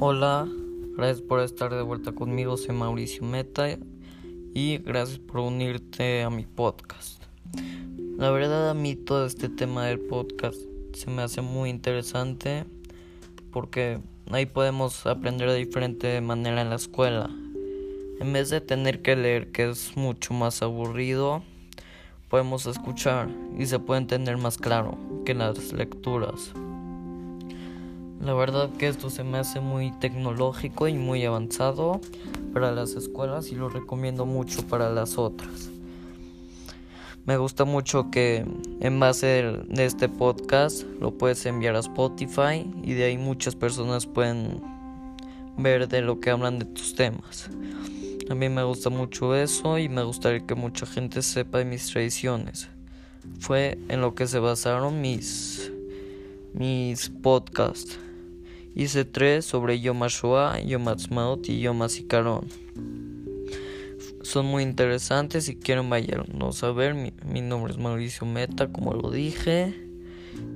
Hola, gracias por estar de vuelta conmigo, soy Mauricio Meta y gracias por unirte a mi podcast. La verdad a mí todo este tema del podcast se me hace muy interesante porque ahí podemos aprender de diferente manera en la escuela. En vez de tener que leer, que es mucho más aburrido, podemos escuchar y se puede entender más claro que las lecturas. La verdad que esto se me hace muy tecnológico y muy avanzado para las escuelas y lo recomiendo mucho para las otras. Me gusta mucho que en base de este podcast lo puedes enviar a Spotify y de ahí muchas personas pueden ver de lo que hablan de tus temas. A mí me gusta mucho eso y me gustaría que mucha gente sepa de mis tradiciones. Fue en lo que se basaron mis mis podcasts. Hice tres sobre Yom HaShoah, Yom Ha'atzmaut y Yom HaZikaron. Son muy interesantes si quieren vayan a ver. Mi, nombre es Mauricio Meta, como lo dije.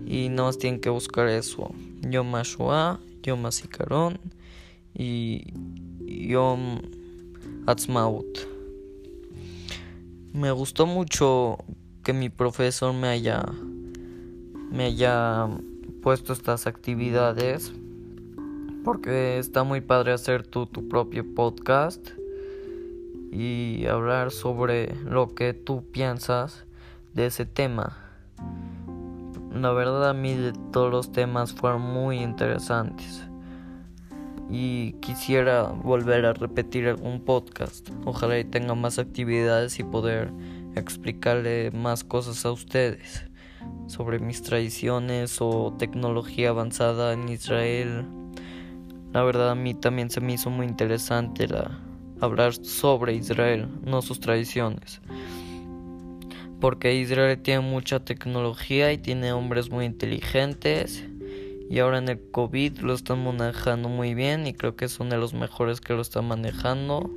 Y no más tienen que buscar eso. Yom HaShoah, Yom HaZikaron y Yom Ha'atzmaut. Me gustó mucho que mi profesor me haya me haya puesto estas actividades porque está muy padre hacer tu, tu propio podcast y hablar sobre lo que tú piensas de ese tema. La verdad a mí de todos los temas fueron muy interesantes y quisiera volver a repetir algún podcast. Ojalá y tenga más actividades y poder explicarle más cosas a ustedes sobre mis tradiciones o tecnología avanzada en Israel la verdad a mí también se me hizo muy interesante hablar sobre Israel, no sus tradiciones. Porque Israel tiene mucha tecnología y tiene hombres muy inteligentes. Y ahora en el COVID lo están manejando muy bien y creo que son de los mejores que lo están manejando.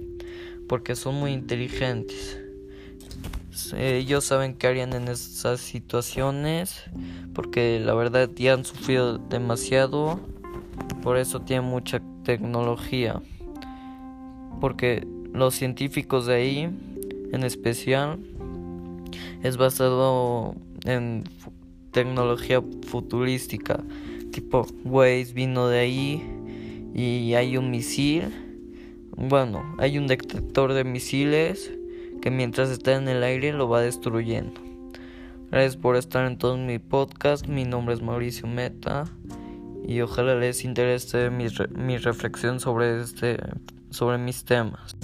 Porque son muy inteligentes. Ellos saben qué harían en esas situaciones. Porque la verdad ya han sufrido demasiado por eso tiene mucha tecnología. Porque los científicos de ahí, en especial, es basado en tecnología futurística. Tipo, Waze vino de ahí y hay un misil. Bueno, hay un detector de misiles que mientras está en el aire lo va destruyendo. Gracias por estar en todo mi podcast. Mi nombre es Mauricio Meta y ojalá les interese mi, mi reflexión sobre este sobre mis temas.